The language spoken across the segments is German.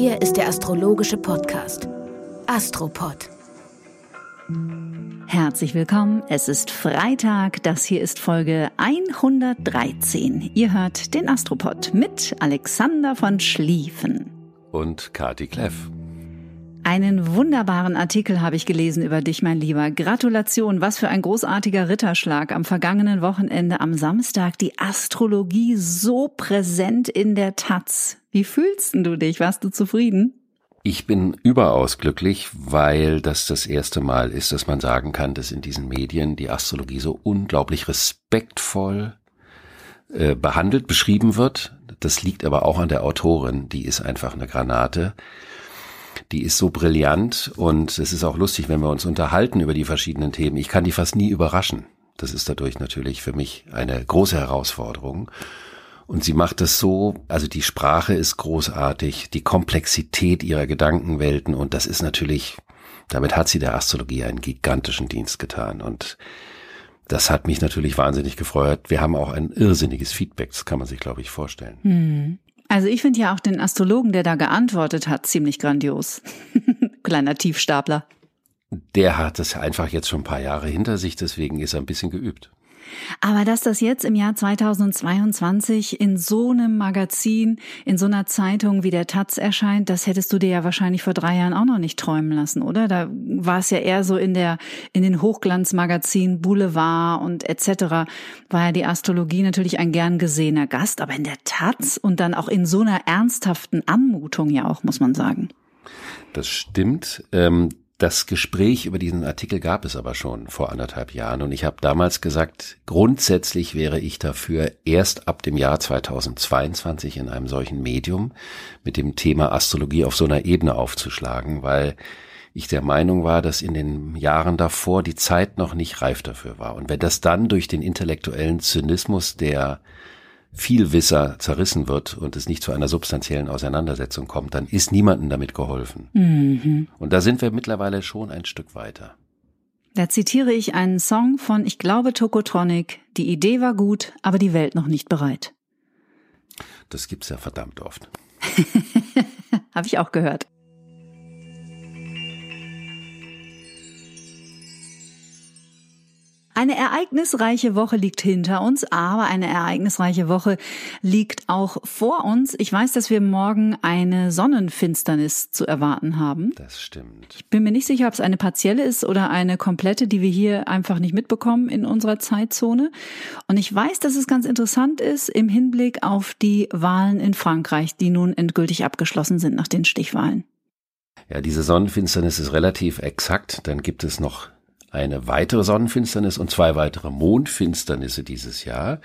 Hier ist der astrologische Podcast Astropod. Herzlich willkommen. Es ist Freitag. Das hier ist Folge 113. Ihr hört den Astropod mit Alexander von Schlieffen. Und Kati Kleff. Einen wunderbaren Artikel habe ich gelesen über dich, mein Lieber. Gratulation, was für ein großartiger Ritterschlag. Am vergangenen Wochenende, am Samstag, die Astrologie so präsent in der Taz. Wie fühlst du dich? Warst du zufrieden? Ich bin überaus glücklich, weil das das erste Mal ist, dass man sagen kann, dass in diesen Medien die Astrologie so unglaublich respektvoll äh, behandelt, beschrieben wird. Das liegt aber auch an der Autorin, die ist einfach eine Granate. Die ist so brillant und es ist auch lustig, wenn wir uns unterhalten über die verschiedenen Themen. Ich kann die fast nie überraschen. Das ist dadurch natürlich für mich eine große Herausforderung. Und sie macht es so, also die Sprache ist großartig, die Komplexität ihrer Gedankenwelten und das ist natürlich, damit hat sie der Astrologie einen gigantischen Dienst getan und das hat mich natürlich wahnsinnig gefreut. Wir haben auch ein irrsinniges Feedback, das kann man sich, glaube ich, vorstellen. Hm. Also ich finde ja auch den Astrologen, der da geantwortet hat, ziemlich grandios. Kleiner Tiefstapler. Der hat es einfach jetzt schon ein paar Jahre hinter sich, deswegen ist er ein bisschen geübt. Aber dass das jetzt im Jahr 2022 in so einem Magazin, in so einer Zeitung wie der Taz erscheint, das hättest du dir ja wahrscheinlich vor drei Jahren auch noch nicht träumen lassen, oder? Da war es ja eher so in der, in den Hochglanzmagazinen Boulevard und etc. war ja die Astrologie natürlich ein gern gesehener Gast, aber in der Taz und dann auch in so einer ernsthaften Anmutung ja auch, muss man sagen. Das stimmt. Ähm das Gespräch über diesen Artikel gab es aber schon vor anderthalb Jahren und ich habe damals gesagt, grundsätzlich wäre ich dafür, erst ab dem Jahr 2022 in einem solchen Medium mit dem Thema Astrologie auf so einer Ebene aufzuschlagen, weil ich der Meinung war, dass in den Jahren davor die Zeit noch nicht reif dafür war. Und wenn das dann durch den intellektuellen Zynismus der Vielwisser zerrissen wird und es nicht zu einer substanziellen Auseinandersetzung kommt, dann ist niemandem damit geholfen. Mhm. Und da sind wir mittlerweile schon ein Stück weiter. Da zitiere ich einen Song von, ich glaube, Tokotronic. Die Idee war gut, aber die Welt noch nicht bereit. Das gibt's ja verdammt oft. Habe ich auch gehört. Eine ereignisreiche Woche liegt hinter uns, aber eine ereignisreiche Woche liegt auch vor uns. Ich weiß, dass wir morgen eine Sonnenfinsternis zu erwarten haben. Das stimmt. Ich bin mir nicht sicher, ob es eine partielle ist oder eine komplette, die wir hier einfach nicht mitbekommen in unserer Zeitzone. Und ich weiß, dass es ganz interessant ist im Hinblick auf die Wahlen in Frankreich, die nun endgültig abgeschlossen sind nach den Stichwahlen. Ja, diese Sonnenfinsternis ist relativ exakt. Dann gibt es noch eine weitere Sonnenfinsternis und zwei weitere Mondfinsternisse dieses Jahr.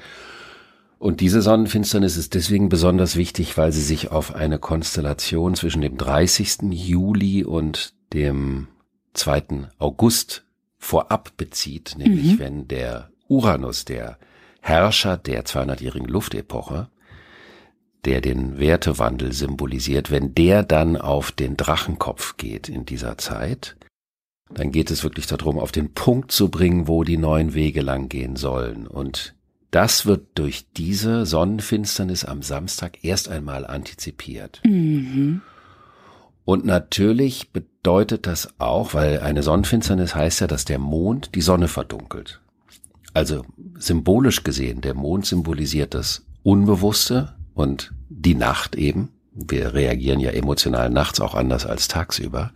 Und diese Sonnenfinsternis ist deswegen besonders wichtig, weil sie sich auf eine Konstellation zwischen dem 30. Juli und dem 2. August vorab bezieht, nämlich mhm. wenn der Uranus, der Herrscher der 200-jährigen Luftepoche, der den Wertewandel symbolisiert, wenn der dann auf den Drachenkopf geht in dieser Zeit, dann geht es wirklich darum, auf den Punkt zu bringen, wo die neuen Wege lang gehen sollen. Und das wird durch diese Sonnenfinsternis am Samstag erst einmal antizipiert. Mhm. Und natürlich bedeutet das auch, weil eine Sonnenfinsternis heißt ja, dass der Mond die Sonne verdunkelt. Also symbolisch gesehen, der Mond symbolisiert das Unbewusste und die Nacht eben. Wir reagieren ja emotional nachts auch anders als tagsüber.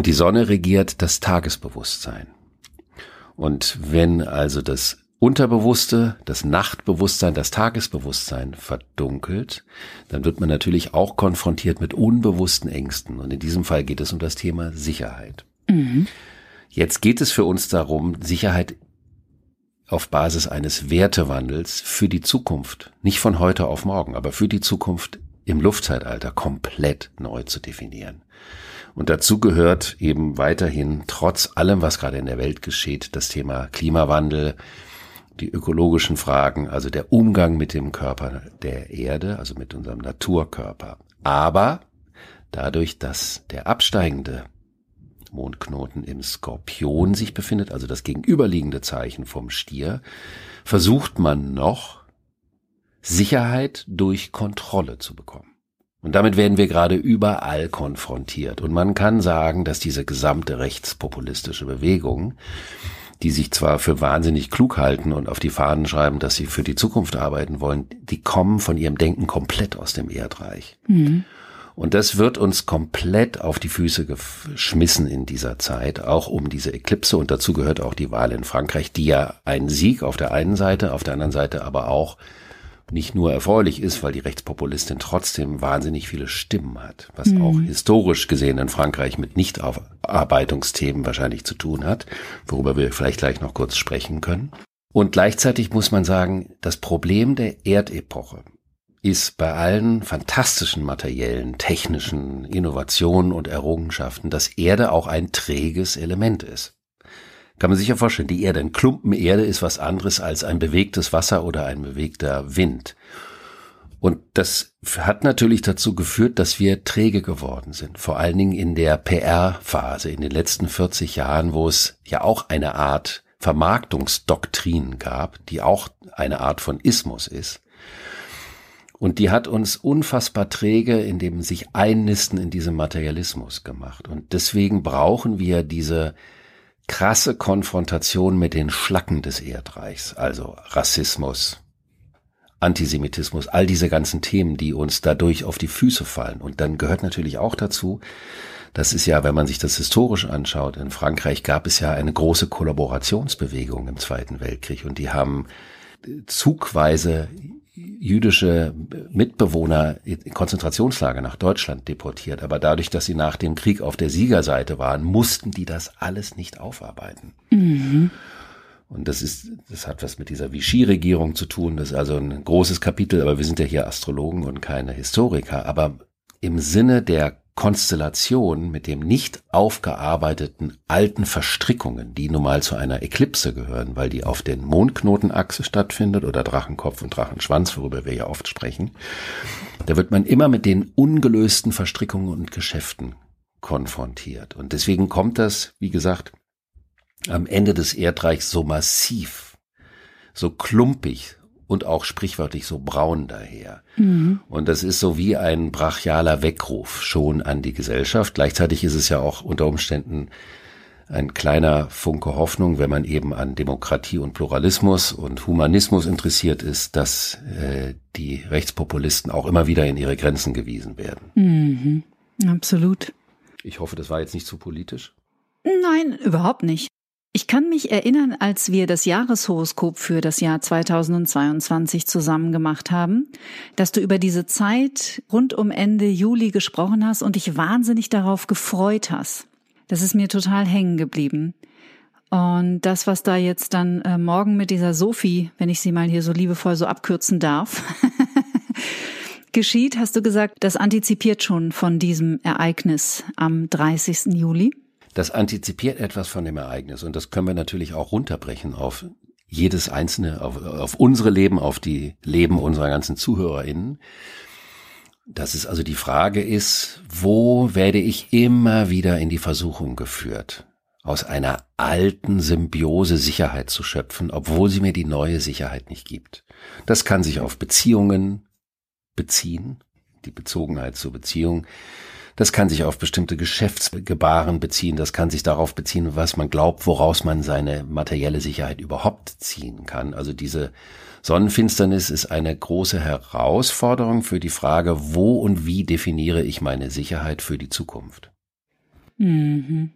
Und die Sonne regiert das Tagesbewusstsein. Und wenn also das Unterbewusste, das Nachtbewusstsein, das Tagesbewusstsein verdunkelt, dann wird man natürlich auch konfrontiert mit unbewussten Ängsten. Und in diesem Fall geht es um das Thema Sicherheit. Mhm. Jetzt geht es für uns darum, Sicherheit auf Basis eines Wertewandels für die Zukunft, nicht von heute auf morgen, aber für die Zukunft im Luftzeitalter komplett neu zu definieren. Und dazu gehört eben weiterhin, trotz allem, was gerade in der Welt geschieht, das Thema Klimawandel, die ökologischen Fragen, also der Umgang mit dem Körper der Erde, also mit unserem Naturkörper. Aber dadurch, dass der absteigende Mondknoten im Skorpion sich befindet, also das gegenüberliegende Zeichen vom Stier, versucht man noch Sicherheit durch Kontrolle zu bekommen. Und damit werden wir gerade überall konfrontiert. Und man kann sagen, dass diese gesamte rechtspopulistische Bewegung, die sich zwar für wahnsinnig klug halten und auf die Fahnen schreiben, dass sie für die Zukunft arbeiten wollen, die kommen von ihrem Denken komplett aus dem Erdreich. Mhm. Und das wird uns komplett auf die Füße geschmissen in dieser Zeit, auch um diese Eklipse. Und dazu gehört auch die Wahl in Frankreich, die ja ein Sieg auf der einen Seite, auf der anderen Seite aber auch nicht nur erfreulich ist, weil die Rechtspopulistin trotzdem wahnsinnig viele Stimmen hat, was mhm. auch historisch gesehen in Frankreich mit Nichtaufarbeitungsthemen wahrscheinlich zu tun hat, worüber wir vielleicht gleich noch kurz sprechen können. Und gleichzeitig muss man sagen, das Problem der Erdepoche ist bei allen fantastischen materiellen, technischen Innovationen und Errungenschaften, dass Erde auch ein träges Element ist. Kann man sich ja vorstellen, die Erde, ein Klumpen Erde ist was anderes als ein bewegtes Wasser oder ein bewegter Wind. Und das hat natürlich dazu geführt, dass wir träge geworden sind. Vor allen Dingen in der PR-Phase, in den letzten 40 Jahren, wo es ja auch eine Art Vermarktungsdoktrin gab, die auch eine Art von Ismus ist. Und die hat uns unfassbar träge in dem sich einnisten in diesem Materialismus gemacht. Und deswegen brauchen wir diese krasse Konfrontation mit den Schlacken des Erdreichs, also Rassismus, Antisemitismus, all diese ganzen Themen, die uns dadurch auf die Füße fallen. Und dann gehört natürlich auch dazu, das ist ja, wenn man sich das historisch anschaut, in Frankreich gab es ja eine große Kollaborationsbewegung im Zweiten Weltkrieg und die haben zugweise jüdische Mitbewohner in Konzentrationslager nach Deutschland deportiert. Aber dadurch, dass sie nach dem Krieg auf der Siegerseite waren, mussten die das alles nicht aufarbeiten. Mhm. Und das ist, das hat was mit dieser Vichy-Regierung zu tun. Das ist also ein großes Kapitel, aber wir sind ja hier Astrologen und keine Historiker. Aber im Sinne der Konstellation mit dem nicht aufgearbeiteten alten Verstrickungen, die nun mal zu einer Eklipse gehören, weil die auf den Mondknotenachse stattfindet oder Drachenkopf und Drachenschwanz, worüber wir ja oft sprechen, da wird man immer mit den ungelösten Verstrickungen und Geschäften konfrontiert. Und deswegen kommt das, wie gesagt, am Ende des Erdreichs so massiv, so klumpig, und auch sprichwörtlich so braun daher. Mhm. Und das ist so wie ein brachialer Weckruf schon an die Gesellschaft. Gleichzeitig ist es ja auch unter Umständen ein kleiner Funke Hoffnung, wenn man eben an Demokratie und Pluralismus und Humanismus interessiert ist, dass äh, die Rechtspopulisten auch immer wieder in ihre Grenzen gewiesen werden. Mhm. Absolut. Ich hoffe, das war jetzt nicht zu politisch. Nein, überhaupt nicht. Ich kann mich erinnern, als wir das Jahreshoroskop für das Jahr 2022 zusammen gemacht haben, dass du über diese Zeit rund um Ende Juli gesprochen hast und dich wahnsinnig darauf gefreut hast. Das ist mir total hängen geblieben. Und das, was da jetzt dann äh, morgen mit dieser Sophie, wenn ich sie mal hier so liebevoll so abkürzen darf, geschieht, hast du gesagt, das antizipiert schon von diesem Ereignis am 30. Juli das antizipiert etwas von dem Ereignis und das können wir natürlich auch runterbrechen auf jedes einzelne, auf, auf unsere Leben, auf die Leben unserer ganzen ZuhörerInnen. Dass es also die Frage ist, wo werde ich immer wieder in die Versuchung geführt, aus einer alten Symbiose Sicherheit zu schöpfen, obwohl sie mir die neue Sicherheit nicht gibt. Das kann sich auf Beziehungen beziehen, die Bezogenheit zur Beziehung. Das kann sich auf bestimmte Geschäftsgebaren beziehen. Das kann sich darauf beziehen, was man glaubt, woraus man seine materielle Sicherheit überhaupt ziehen kann. Also diese Sonnenfinsternis ist eine große Herausforderung für die Frage, wo und wie definiere ich meine Sicherheit für die Zukunft. Mhm.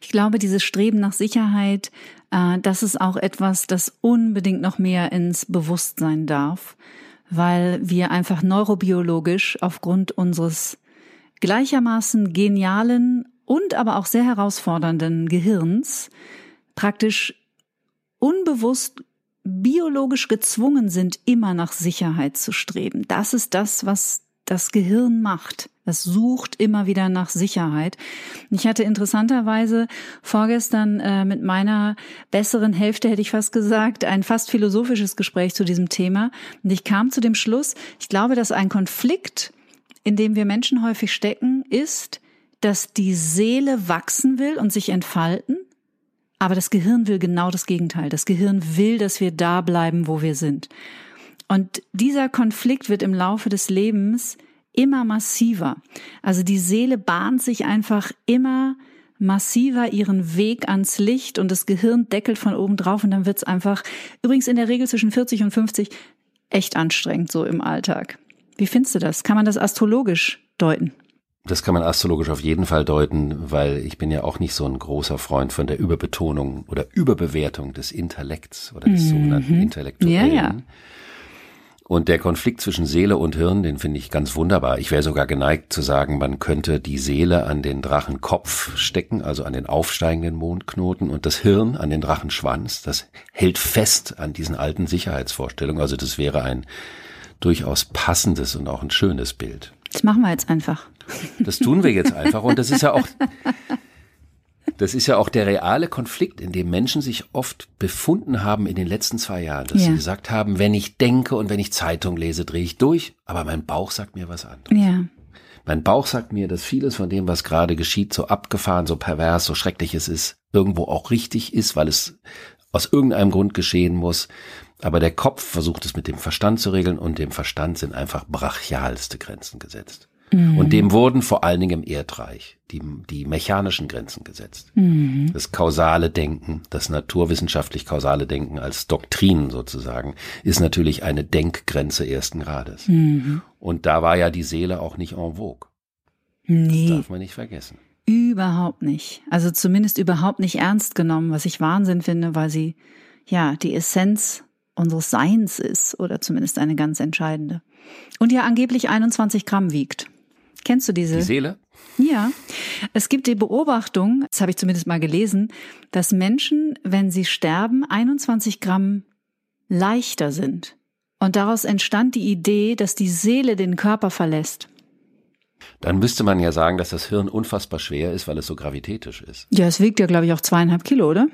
Ich glaube, dieses Streben nach Sicherheit, äh, das ist auch etwas, das unbedingt noch mehr ins Bewusstsein darf, weil wir einfach neurobiologisch aufgrund unseres gleichermaßen genialen und aber auch sehr herausfordernden Gehirns praktisch unbewusst biologisch gezwungen sind, immer nach Sicherheit zu streben. Das ist das, was das Gehirn macht. Es sucht immer wieder nach Sicherheit. Ich hatte interessanterweise vorgestern äh, mit meiner besseren Hälfte, hätte ich fast gesagt, ein fast philosophisches Gespräch zu diesem Thema. Und ich kam zu dem Schluss, ich glaube, dass ein Konflikt, in dem wir Menschen häufig stecken, ist, dass die Seele wachsen will und sich entfalten, aber das Gehirn will genau das Gegenteil. Das Gehirn will, dass wir da bleiben, wo wir sind. Und dieser Konflikt wird im Laufe des Lebens immer massiver. Also die Seele bahnt sich einfach immer massiver ihren Weg ans Licht und das Gehirn deckelt von oben drauf und dann wird's einfach, übrigens in der Regel zwischen 40 und 50, echt anstrengend so im Alltag. Wie findest du das? Kann man das astrologisch deuten? Das kann man astrologisch auf jeden Fall deuten, weil ich bin ja auch nicht so ein großer Freund von der Überbetonung oder Überbewertung des Intellekts oder des mhm. sogenannten Intellektuellen. Ja, ja. Und der Konflikt zwischen Seele und Hirn, den finde ich ganz wunderbar. Ich wäre sogar geneigt zu sagen, man könnte die Seele an den Drachenkopf stecken, also an den aufsteigenden Mondknoten und das Hirn an den Drachenschwanz. Das hält fest an diesen alten Sicherheitsvorstellungen. Also das wäre ein durchaus passendes und auch ein schönes Bild. Das machen wir jetzt einfach. Das tun wir jetzt einfach. Und das ist ja auch, das ist ja auch der reale Konflikt, in dem Menschen sich oft befunden haben in den letzten zwei Jahren, dass ja. sie gesagt haben, wenn ich denke und wenn ich Zeitung lese, drehe ich durch, aber mein Bauch sagt mir was anderes. Ja. Mein Bauch sagt mir, dass vieles von dem, was gerade geschieht, so abgefahren, so pervers, so schrecklich es ist, irgendwo auch richtig ist, weil es aus irgendeinem Grund geschehen muss. Aber der Kopf versucht es mit dem Verstand zu regeln und dem Verstand sind einfach brachialste Grenzen gesetzt. Mhm. Und dem wurden vor allen Dingen im Erdreich die, die mechanischen Grenzen gesetzt. Mhm. Das kausale Denken, das naturwissenschaftlich kausale Denken als Doktrin sozusagen, ist natürlich eine Denkgrenze ersten Grades. Mhm. Und da war ja die Seele auch nicht en vogue. Nee. Das darf man nicht vergessen. Überhaupt nicht. Also zumindest überhaupt nicht ernst genommen, was ich Wahnsinn finde, weil sie ja die Essenz unseres Seins ist oder zumindest eine ganz entscheidende. Und ja angeblich 21 Gramm wiegt. Kennst du diese? Die Seele? Ja. Es gibt die Beobachtung, das habe ich zumindest mal gelesen, dass Menschen, wenn sie sterben, 21 Gramm leichter sind. Und daraus entstand die Idee, dass die Seele den Körper verlässt. Dann müsste man ja sagen, dass das Hirn unfassbar schwer ist, weil es so gravitätisch ist. Ja, es wiegt ja, glaube ich, auch zweieinhalb Kilo, oder?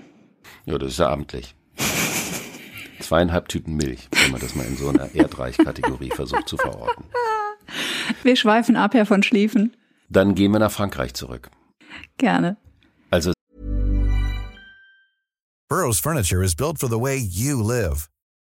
Ja, das ist ja amtlich. Zweieinhalb Tüten Milch, wenn man das mal in so einer Erdreichkategorie versucht zu verorten. Wir schweifen ab, Herr von Schlieffen. Dann gehen wir nach Frankreich zurück. Gerne. Also Burroughs Furniture is built for the way you live.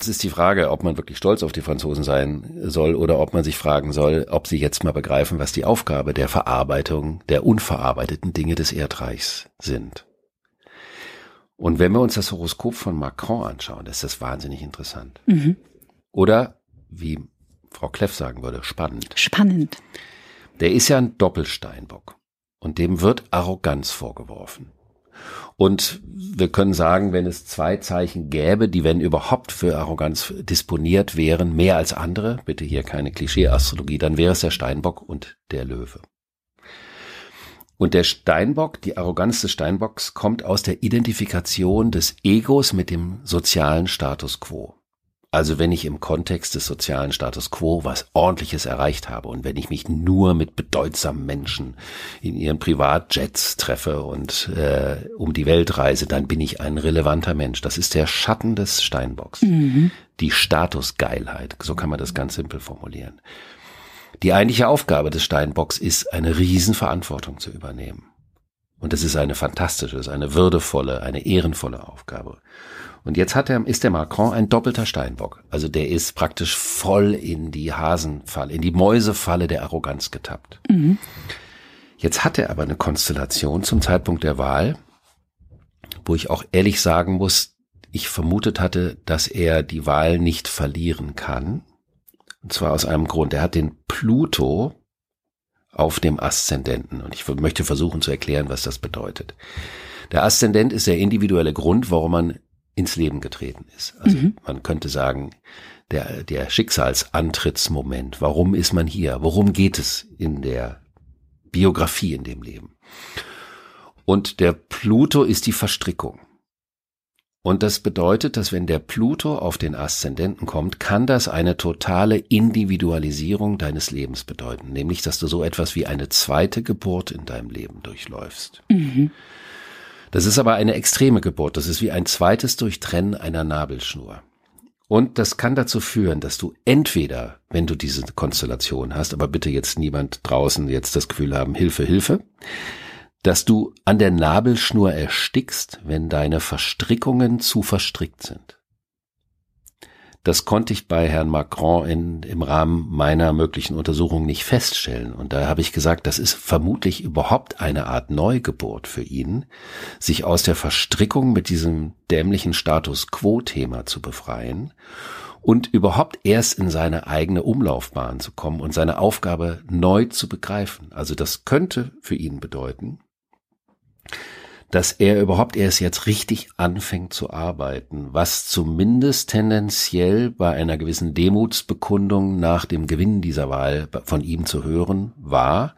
Es ist die Frage, ob man wirklich stolz auf die Franzosen sein soll oder ob man sich fragen soll, ob sie jetzt mal begreifen, was die Aufgabe der Verarbeitung der unverarbeiteten Dinge des Erdreichs sind. Und wenn wir uns das Horoskop von Macron anschauen, ist das wahnsinnig interessant. Mhm. Oder wie Frau Kleff sagen würde, spannend. Spannend. Der ist ja ein Doppelsteinbock und dem wird Arroganz vorgeworfen. Und wir können sagen, wenn es zwei Zeichen gäbe, die wenn überhaupt für Arroganz disponiert wären, mehr als andere, bitte hier keine Klischee-Astrologie, dann wäre es der Steinbock und der Löwe. Und der Steinbock, die Arroganz des Steinbocks kommt aus der Identifikation des Egos mit dem sozialen Status quo. Also wenn ich im Kontext des sozialen Status quo was ordentliches erreicht habe und wenn ich mich nur mit bedeutsamen Menschen in ihren Privatjets treffe und äh, um die Welt reise, dann bin ich ein relevanter Mensch. Das ist der Schatten des Steinbocks. Mhm. Die Statusgeilheit, so kann man das ganz simpel formulieren. Die eigentliche Aufgabe des Steinbocks ist, eine Riesenverantwortung zu übernehmen. Und das ist eine fantastische, ist eine würdevolle, eine ehrenvolle Aufgabe. Und jetzt hat er, ist der Macron ein doppelter Steinbock. Also der ist praktisch voll in die Hasenfalle, in die Mäusefalle der Arroganz getappt. Mhm. Jetzt hat er aber eine Konstellation zum Zeitpunkt der Wahl, wo ich auch ehrlich sagen muss, ich vermutet hatte, dass er die Wahl nicht verlieren kann. Und zwar aus einem Grund. Er hat den Pluto auf dem Aszendenten. Und ich möchte versuchen zu erklären, was das bedeutet. Der Aszendent ist der individuelle Grund, warum man ins Leben getreten ist. Also mhm. man könnte sagen, der, der Schicksalsantrittsmoment. Warum ist man hier? Worum geht es in der Biografie in dem Leben? Und der Pluto ist die Verstrickung. Und das bedeutet, dass wenn der Pluto auf den Aszendenten kommt, kann das eine totale Individualisierung deines Lebens bedeuten. Nämlich, dass du so etwas wie eine zweite Geburt in deinem Leben durchläufst. Mhm. Das ist aber eine extreme Geburt. Das ist wie ein zweites Durchtrennen einer Nabelschnur. Und das kann dazu führen, dass du entweder, wenn du diese Konstellation hast, aber bitte jetzt niemand draußen jetzt das Gefühl haben, Hilfe, Hilfe, dass du an der Nabelschnur erstickst, wenn deine Verstrickungen zu verstrickt sind. Das konnte ich bei Herrn Macron in, im Rahmen meiner möglichen Untersuchung nicht feststellen. Und da habe ich gesagt, das ist vermutlich überhaupt eine Art Neugeburt für ihn, sich aus der Verstrickung mit diesem dämlichen Status Quo-Thema zu befreien und überhaupt erst in seine eigene Umlaufbahn zu kommen und seine Aufgabe neu zu begreifen. Also das könnte für ihn bedeuten, dass er überhaupt erst jetzt richtig anfängt zu arbeiten, was zumindest tendenziell bei einer gewissen Demutsbekundung nach dem Gewinn dieser Wahl von ihm zu hören war,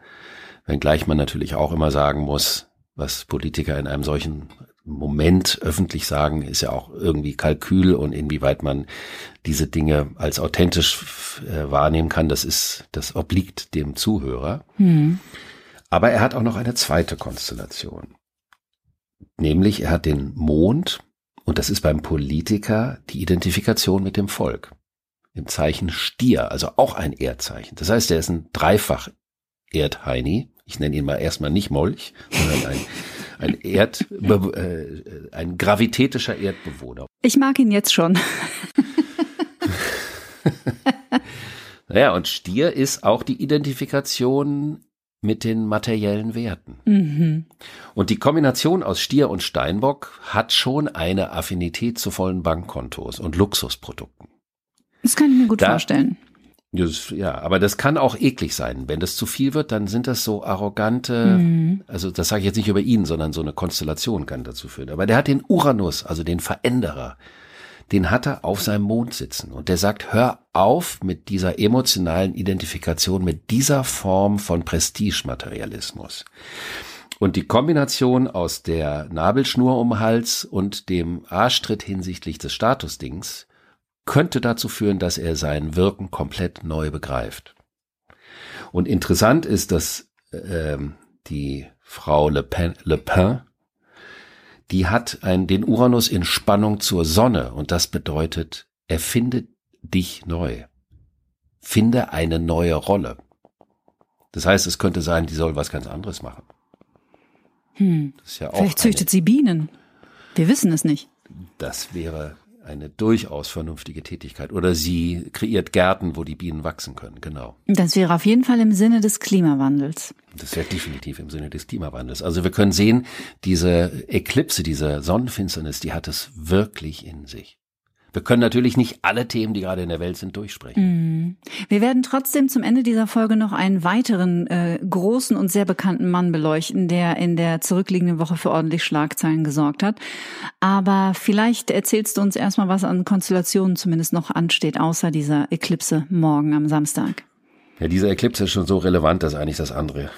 wenngleich man natürlich auch immer sagen muss, was Politiker in einem solchen Moment öffentlich sagen, ist ja auch irgendwie Kalkül und inwieweit man diese Dinge als authentisch äh, wahrnehmen kann, das ist, das obliegt dem Zuhörer. Mhm. Aber er hat auch noch eine zweite Konstellation. Nämlich er hat den Mond und das ist beim Politiker die Identifikation mit dem Volk. Im Zeichen Stier, also auch ein Erdzeichen. Das heißt, er ist ein dreifach Erdheini. Ich nenne ihn mal erstmal nicht Molch, sondern ein, ein Erd, äh, ein gravitätischer Erdbewohner. Ich mag ihn jetzt schon. naja, und Stier ist auch die Identifikation mit den materiellen Werten. Mhm. Und die Kombination aus Stier und Steinbock hat schon eine Affinität zu vollen Bankkontos und Luxusprodukten. Das kann ich mir gut da, vorstellen. Ja, aber das kann auch eklig sein. Wenn das zu viel wird, dann sind das so arrogante, mhm. also das sage ich jetzt nicht über ihn, sondern so eine Konstellation kann dazu führen. Aber der hat den Uranus, also den Veränderer, den hat er auf seinem Mond sitzen. Und der sagt, hör auf mit dieser emotionalen Identifikation, mit dieser Form von Prestigematerialismus. Und die Kombination aus der Nabelschnur um Hals und dem Arschtritt hinsichtlich des Statusdings könnte dazu führen, dass er sein Wirken komplett neu begreift. Und interessant ist, dass äh, die Frau Le Pen, Le Pen die hat ein, den Uranus in Spannung zur Sonne und das bedeutet, erfinde dich neu. Finde eine neue Rolle. Das heißt, es könnte sein, die soll was ganz anderes machen. Hm. Ja Vielleicht züchtet eine, sie Bienen. Wir wissen es nicht. Das wäre eine durchaus vernünftige Tätigkeit. Oder sie kreiert Gärten, wo die Bienen wachsen können, genau. Das wäre auf jeden Fall im Sinne des Klimawandels. Das wäre definitiv im Sinne des Klimawandels. Also wir können sehen, diese Eklipse, diese Sonnenfinsternis, die hat es wirklich in sich. Wir können natürlich nicht alle Themen, die gerade in der Welt sind, durchsprechen. Mm. Wir werden trotzdem zum Ende dieser Folge noch einen weiteren äh, großen und sehr bekannten Mann beleuchten, der in der zurückliegenden Woche für ordentlich Schlagzeilen gesorgt hat. Aber vielleicht erzählst du uns erstmal, was an Konstellationen zumindest noch ansteht, außer dieser Eklipse morgen am Samstag. Ja, diese Eklipse ist schon so relevant, dass eigentlich das andere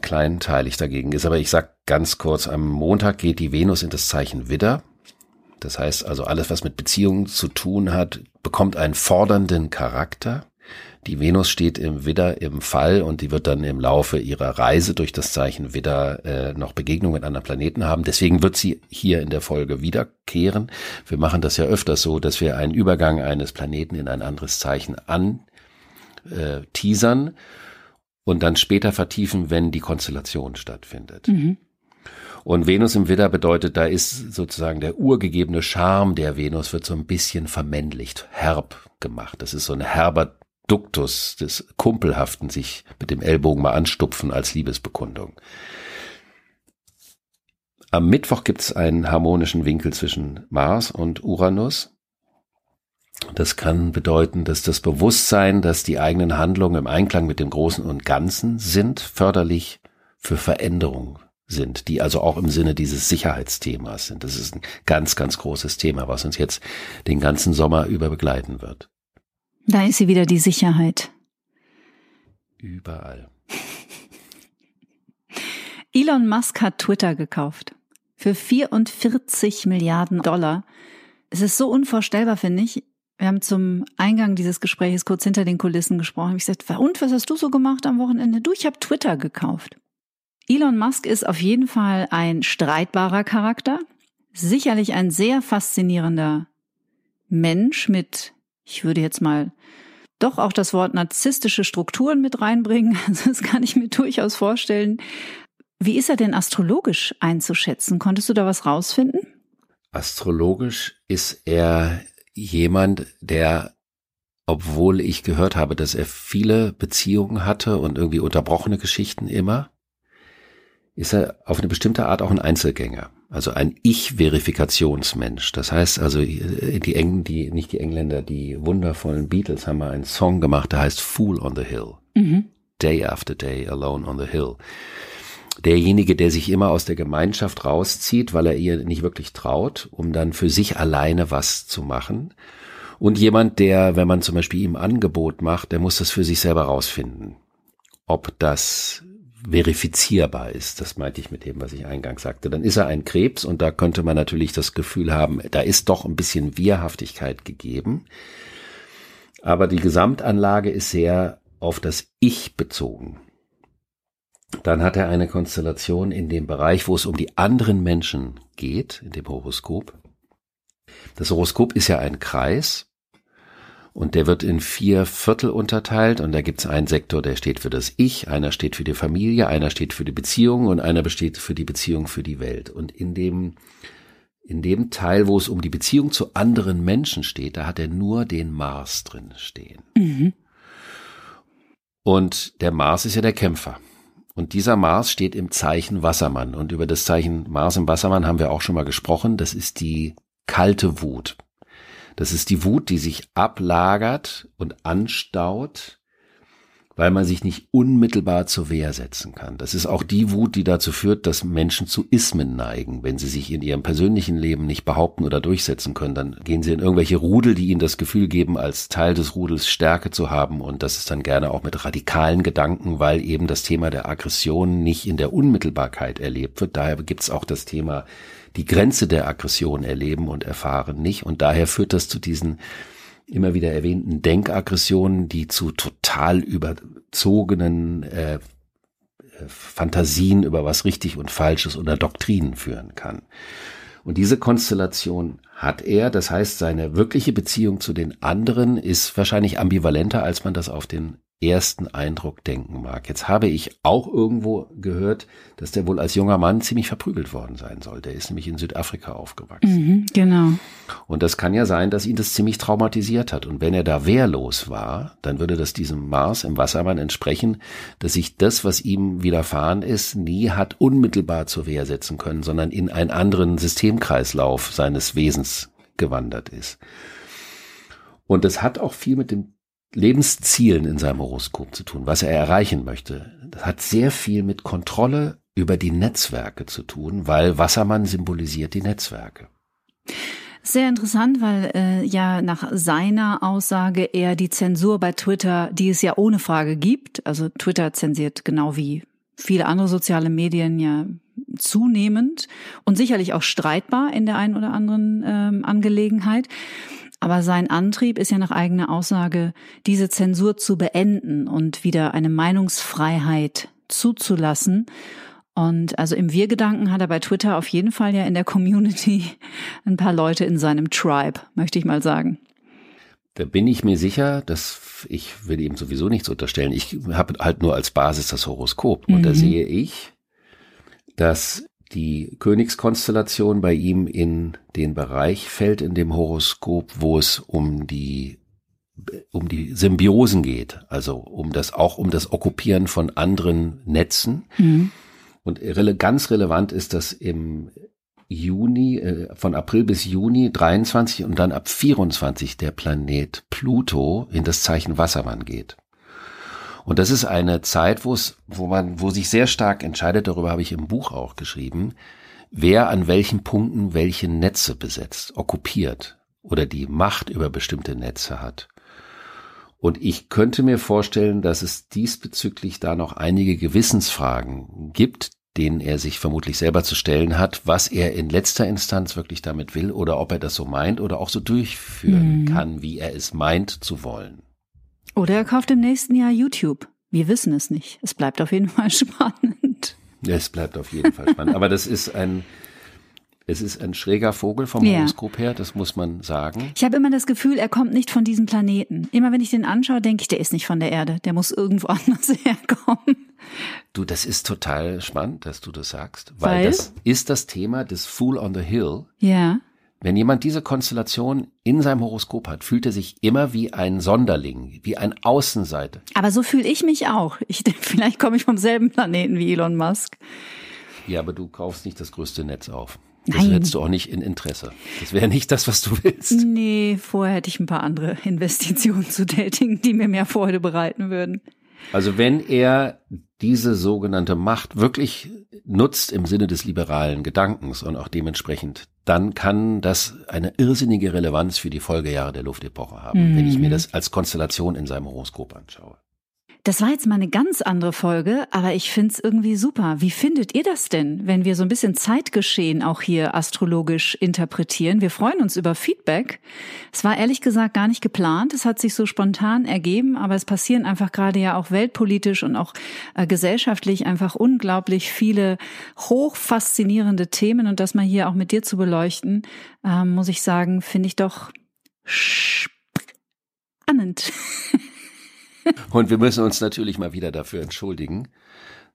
kleinteilig dagegen ist. Aber ich sag ganz kurz, am Montag geht die Venus in das Zeichen Widder. Das heißt also, alles, was mit Beziehungen zu tun hat, bekommt einen fordernden Charakter. Die Venus steht im Widder im Fall und die wird dann im Laufe ihrer Reise durch das Zeichen Widder äh, noch Begegnungen mit anderen Planeten haben. Deswegen wird sie hier in der Folge wiederkehren. Wir machen das ja öfters so, dass wir einen Übergang eines Planeten in ein anderes Zeichen an äh, und dann später vertiefen, wenn die Konstellation stattfindet. Mhm. Und Venus im Widder bedeutet, da ist sozusagen der urgegebene Charme der Venus wird so ein bisschen vermännlicht, herb gemacht. Das ist so ein herber Duktus des Kumpelhaften, sich mit dem Ellbogen mal anstupfen als Liebesbekundung. am Mittwoch gibt es einen harmonischen Winkel zwischen Mars und Uranus. Das kann bedeuten, dass das Bewusstsein, dass die eigenen Handlungen im Einklang mit dem Großen und Ganzen sind, förderlich für Veränderung sind, die also auch im Sinne dieses Sicherheitsthemas sind. Das ist ein ganz, ganz großes Thema, was uns jetzt den ganzen Sommer über begleiten wird. Da ist sie wieder, die Sicherheit. Überall. Elon Musk hat Twitter gekauft. Für 44 Milliarden Dollar. Es ist so unvorstellbar, finde ich. Wir haben zum Eingang dieses Gesprächs kurz hinter den Kulissen gesprochen. Ich gesagt, und was hast du so gemacht am Wochenende? Du, ich habe Twitter gekauft. Elon Musk ist auf jeden Fall ein streitbarer Charakter, sicherlich ein sehr faszinierender Mensch mit, ich würde jetzt mal doch auch das Wort narzisstische Strukturen mit reinbringen. Also das kann ich mir durchaus vorstellen. Wie ist er denn astrologisch einzuschätzen? Konntest du da was rausfinden? Astrologisch ist er jemand, der, obwohl ich gehört habe, dass er viele Beziehungen hatte und irgendwie unterbrochene Geschichten immer, ist er auf eine bestimmte Art auch ein Einzelgänger. Also ein Ich-Verifikationsmensch. Das heißt also, die Engen, die, nicht die Engländer, die wundervollen Beatles haben mal einen Song gemacht, der heißt Fool on the Hill. Mhm. Day after day, alone on the hill. Derjenige, der sich immer aus der Gemeinschaft rauszieht, weil er ihr nicht wirklich traut, um dann für sich alleine was zu machen. Und jemand, der, wenn man zum Beispiel ihm Angebot macht, der muss das für sich selber rausfinden. Ob das verifizierbar ist. Das meinte ich mit dem, was ich eingangs sagte. Dann ist er ein Krebs und da könnte man natürlich das Gefühl haben, da ist doch ein bisschen Wehrhaftigkeit gegeben. Aber die Gesamtanlage ist sehr auf das Ich bezogen. Dann hat er eine Konstellation in dem Bereich, wo es um die anderen Menschen geht, in dem Horoskop. Das Horoskop ist ja ein Kreis und der wird in vier Viertel unterteilt und da gibt es einen Sektor, der steht für das Ich, einer steht für die Familie, einer steht für die Beziehung und einer besteht für die Beziehung für die Welt. Und in dem, in dem Teil, wo es um die Beziehung zu anderen Menschen steht, da hat er nur den Mars drin stehen. Mhm. Und der Mars ist ja der Kämpfer. Und dieser Mars steht im Zeichen Wassermann. Und über das Zeichen Mars im Wassermann haben wir auch schon mal gesprochen. Das ist die kalte Wut. Das ist die Wut, die sich ablagert und anstaut, weil man sich nicht unmittelbar zur Wehr setzen kann. Das ist auch die Wut, die dazu führt, dass Menschen zu Ismen neigen. Wenn sie sich in ihrem persönlichen Leben nicht behaupten oder durchsetzen können, dann gehen sie in irgendwelche Rudel, die ihnen das Gefühl geben, als Teil des Rudels Stärke zu haben. Und das ist dann gerne auch mit radikalen Gedanken, weil eben das Thema der Aggression nicht in der Unmittelbarkeit erlebt wird. Daher gibt es auch das Thema die Grenze der Aggression erleben und erfahren nicht. Und daher führt das zu diesen immer wieder erwähnten Denkaggressionen, die zu total überzogenen äh, Fantasien über was richtig und falsch ist oder Doktrinen führen kann. Und diese Konstellation hat er, das heißt, seine wirkliche Beziehung zu den anderen ist wahrscheinlich ambivalenter, als man das auf den ersten Eindruck denken mag. Jetzt habe ich auch irgendwo gehört, dass der wohl als junger Mann ziemlich verprügelt worden sein soll. Der ist nämlich in Südafrika aufgewachsen. Mhm, genau. Und das kann ja sein, dass ihn das ziemlich traumatisiert hat. Und wenn er da wehrlos war, dann würde das diesem Mars im Wassermann entsprechen, dass sich das, was ihm widerfahren ist, nie hat unmittelbar zur Wehr setzen können, sondern in einen anderen Systemkreislauf seines Wesens gewandert ist. Und das hat auch viel mit dem Lebenszielen in seinem Horoskop zu tun, was er erreichen möchte. Das hat sehr viel mit Kontrolle über die Netzwerke zu tun, weil Wassermann symbolisiert die Netzwerke. Sehr interessant, weil äh, ja nach seiner Aussage er die Zensur bei Twitter, die es ja ohne Frage gibt, also Twitter zensiert genau wie viele andere soziale Medien ja zunehmend und sicherlich auch streitbar in der einen oder anderen ähm, Angelegenheit. Aber sein Antrieb ist ja nach eigener Aussage, diese Zensur zu beenden und wieder eine Meinungsfreiheit zuzulassen. Und also im Wir-Gedanken hat er bei Twitter auf jeden Fall ja in der Community ein paar Leute in seinem Tribe, möchte ich mal sagen. Da bin ich mir sicher, dass ich will ihm sowieso nichts unterstellen. Ich habe halt nur als Basis das Horoskop. Und mhm. da sehe ich, dass die Königskonstellation bei ihm in den Bereich fällt in dem Horoskop, wo es um die um die Symbiosen geht, also um das auch um das Okkupieren von anderen Netzen. Mhm. Und ganz relevant ist, dass im Juni, äh, von April bis Juni 23 und dann ab 24 der Planet Pluto in das Zeichen Wassermann geht. Und das ist eine Zeit, wo es, wo man, wo sich sehr stark entscheidet, darüber habe ich im Buch auch geschrieben, wer an welchen Punkten welche Netze besetzt, okkupiert oder die Macht über bestimmte Netze hat. Und ich könnte mir vorstellen, dass es diesbezüglich da noch einige Gewissensfragen gibt, denen er sich vermutlich selber zu stellen hat, was er in letzter Instanz wirklich damit will oder ob er das so meint oder auch so durchführen mhm. kann, wie er es meint zu wollen. Oder er kauft im nächsten Jahr YouTube. Wir wissen es nicht. Es bleibt auf jeden Fall spannend. Ja, es bleibt auf jeden Fall spannend. Aber das ist ein, es ist ein schräger Vogel vom ja. Horoskop her, das muss man sagen. Ich habe immer das Gefühl, er kommt nicht von diesem Planeten. Immer wenn ich den anschaue, denke ich, der ist nicht von der Erde. Der muss irgendwo anders herkommen. Du, das ist total spannend, dass du das sagst, weil, weil? das ist das Thema des Fool on the Hill. Ja. Wenn jemand diese Konstellation in seinem Horoskop hat, fühlt er sich immer wie ein Sonderling, wie ein Außenseiter. Aber so fühle ich mich auch. Ich denke, vielleicht komme ich vom selben Planeten wie Elon Musk. Ja, aber du kaufst nicht das größte Netz auf. Das Nein. hättest du auch nicht in Interesse. Das wäre nicht das, was du willst. Nee, vorher hätte ich ein paar andere Investitionen zu tätigen, die mir mehr Freude bereiten würden. Also wenn er diese sogenannte Macht wirklich nutzt im Sinne des liberalen Gedankens und auch dementsprechend, dann kann das eine irrsinnige Relevanz für die Folgejahre der Luftepoche haben, mhm. wenn ich mir mhm. das als Konstellation in seinem Horoskop anschaue. Das war jetzt mal eine ganz andere Folge, aber ich find's irgendwie super. Wie findet ihr das denn, wenn wir so ein bisschen Zeitgeschehen auch hier astrologisch interpretieren? Wir freuen uns über Feedback. Es war ehrlich gesagt gar nicht geplant. Es hat sich so spontan ergeben, aber es passieren einfach gerade ja auch weltpolitisch und auch äh, gesellschaftlich einfach unglaublich viele hochfaszinierende Themen und das mal hier auch mit dir zu beleuchten, äh, muss ich sagen, finde ich doch spannend. Und wir müssen uns natürlich mal wieder dafür entschuldigen,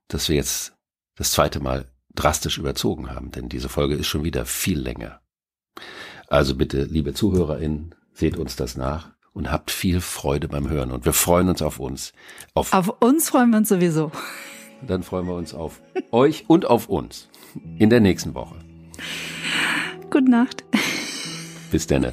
dass wir jetzt das zweite Mal drastisch überzogen haben, denn diese Folge ist schon wieder viel länger. Also bitte, liebe ZuhörerInnen, seht uns das nach und habt viel Freude beim Hören. Und wir freuen uns auf uns. Auf, auf uns freuen wir uns sowieso. Dann freuen wir uns auf euch und auf uns in der nächsten Woche. Gute Nacht. Bis dann.